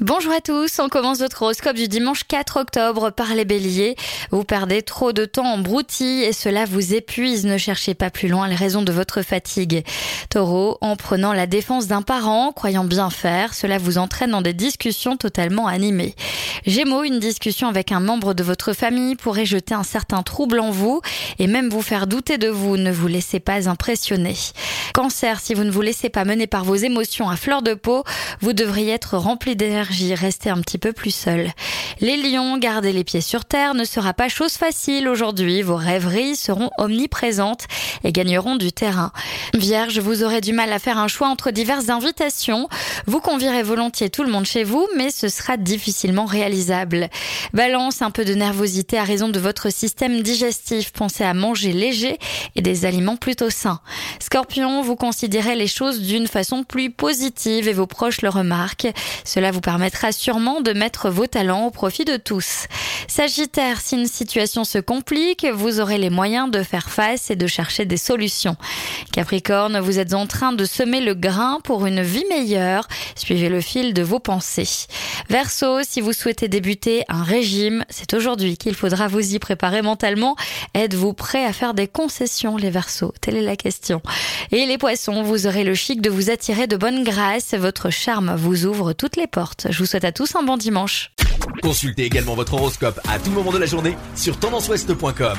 Bonjour à tous, on commence votre horoscope du dimanche 4 octobre par les béliers. Vous perdez trop de temps en et cela vous épuise, ne cherchez pas plus loin les raisons de votre fatigue. Taureau, en prenant la défense d'un parent, croyant bien faire, cela vous entraîne dans des discussions totalement animées. Gémeaux, une discussion avec un membre de votre famille pourrait jeter un certain trouble en vous et même vous faire douter de vous, ne vous laissez pas impressionner. Cancer, si vous ne vous laissez pas mener par vos émotions à fleur de peau, vous devriez être rempli d'énergie restez un petit peu plus seul. Les lions, garder les pieds sur terre ne sera pas chose facile aujourd'hui. Vos rêveries seront omniprésentes et gagneront du terrain. Vierge, vous aurez du mal à faire un choix entre diverses invitations. Vous convierez volontiers tout le monde chez vous, mais ce sera difficilement réalisable. Balance, un peu de nervosité à raison de votre système digestif. Pensez à manger léger et des aliments plutôt sains. Scorpion, vous considérez les choses d'une façon plus positive et vos proches le remarquent. Cela vous permettra sûrement de mettre vos talents au profit de tous. Sagittaire, si une situation se complique, vous aurez les moyens de faire face et de chercher des solutions. Vous êtes en train de semer le grain pour une vie meilleure. Suivez le fil de vos pensées. Verseau, si vous souhaitez débuter un régime, c'est aujourd'hui qu'il faudra vous y préparer mentalement. Êtes-vous prêt à faire des concessions, les Verseaux? Telle est la question. Et les Poissons, vous aurez le chic de vous attirer de bonne grâce. Votre charme vous ouvre toutes les portes. Je vous souhaite à tous un bon dimanche. Consultez également votre horoscope à tout moment de la journée sur tendanceouest.com.